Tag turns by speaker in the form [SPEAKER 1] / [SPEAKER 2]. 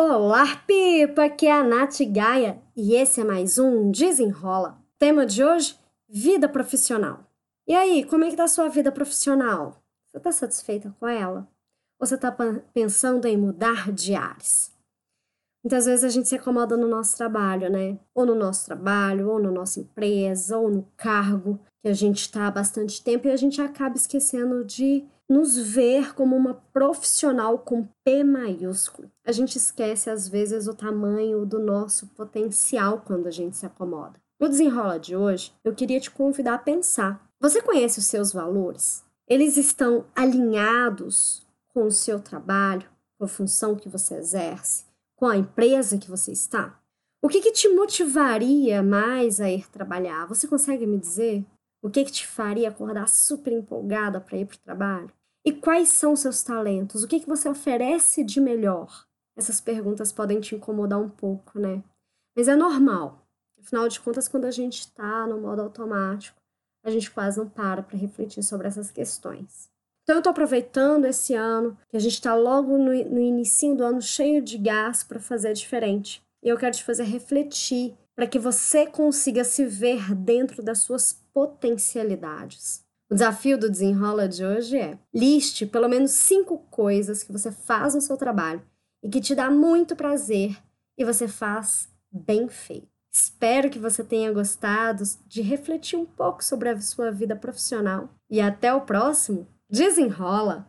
[SPEAKER 1] Olá, Pipa! Aqui é a Nath Gaia e esse é mais um Desenrola. Tema de hoje: vida profissional. E aí, como é que tá a sua vida profissional? Você tá satisfeita com ela? Ou você tá pensando em mudar de ares? Muitas vezes a gente se acomoda no nosso trabalho, né? Ou no nosso trabalho, ou na nossa empresa, ou no cargo que a gente está há bastante tempo e a gente acaba esquecendo de nos ver como uma profissional com P maiúsculo. A gente esquece às vezes o tamanho do nosso potencial quando a gente se acomoda. No desenrola de hoje, eu queria te convidar a pensar. Você conhece os seus valores? Eles estão alinhados com o seu trabalho, com a função que você exerce, com a empresa que você está? O que, que te motivaria mais a ir trabalhar? Você consegue me dizer? O que, que te faria acordar super empolgada para ir para o trabalho? E quais são seus talentos? O que, que você oferece de melhor? Essas perguntas podem te incomodar um pouco, né? Mas é normal. Afinal de contas, quando a gente está no modo automático, a gente quase não para para refletir sobre essas questões. Então, eu estou aproveitando esse ano, que a gente está logo no, no início do ano cheio de gás para fazer diferente. E eu quero te fazer refletir para que você consiga se ver dentro das suas potencialidades. O desafio do desenrola de hoje é: liste pelo menos cinco coisas que você faz no seu trabalho e que te dá muito prazer e você faz bem feito. Espero que você tenha gostado de refletir um pouco sobre a sua vida profissional e até o próximo Desenrola!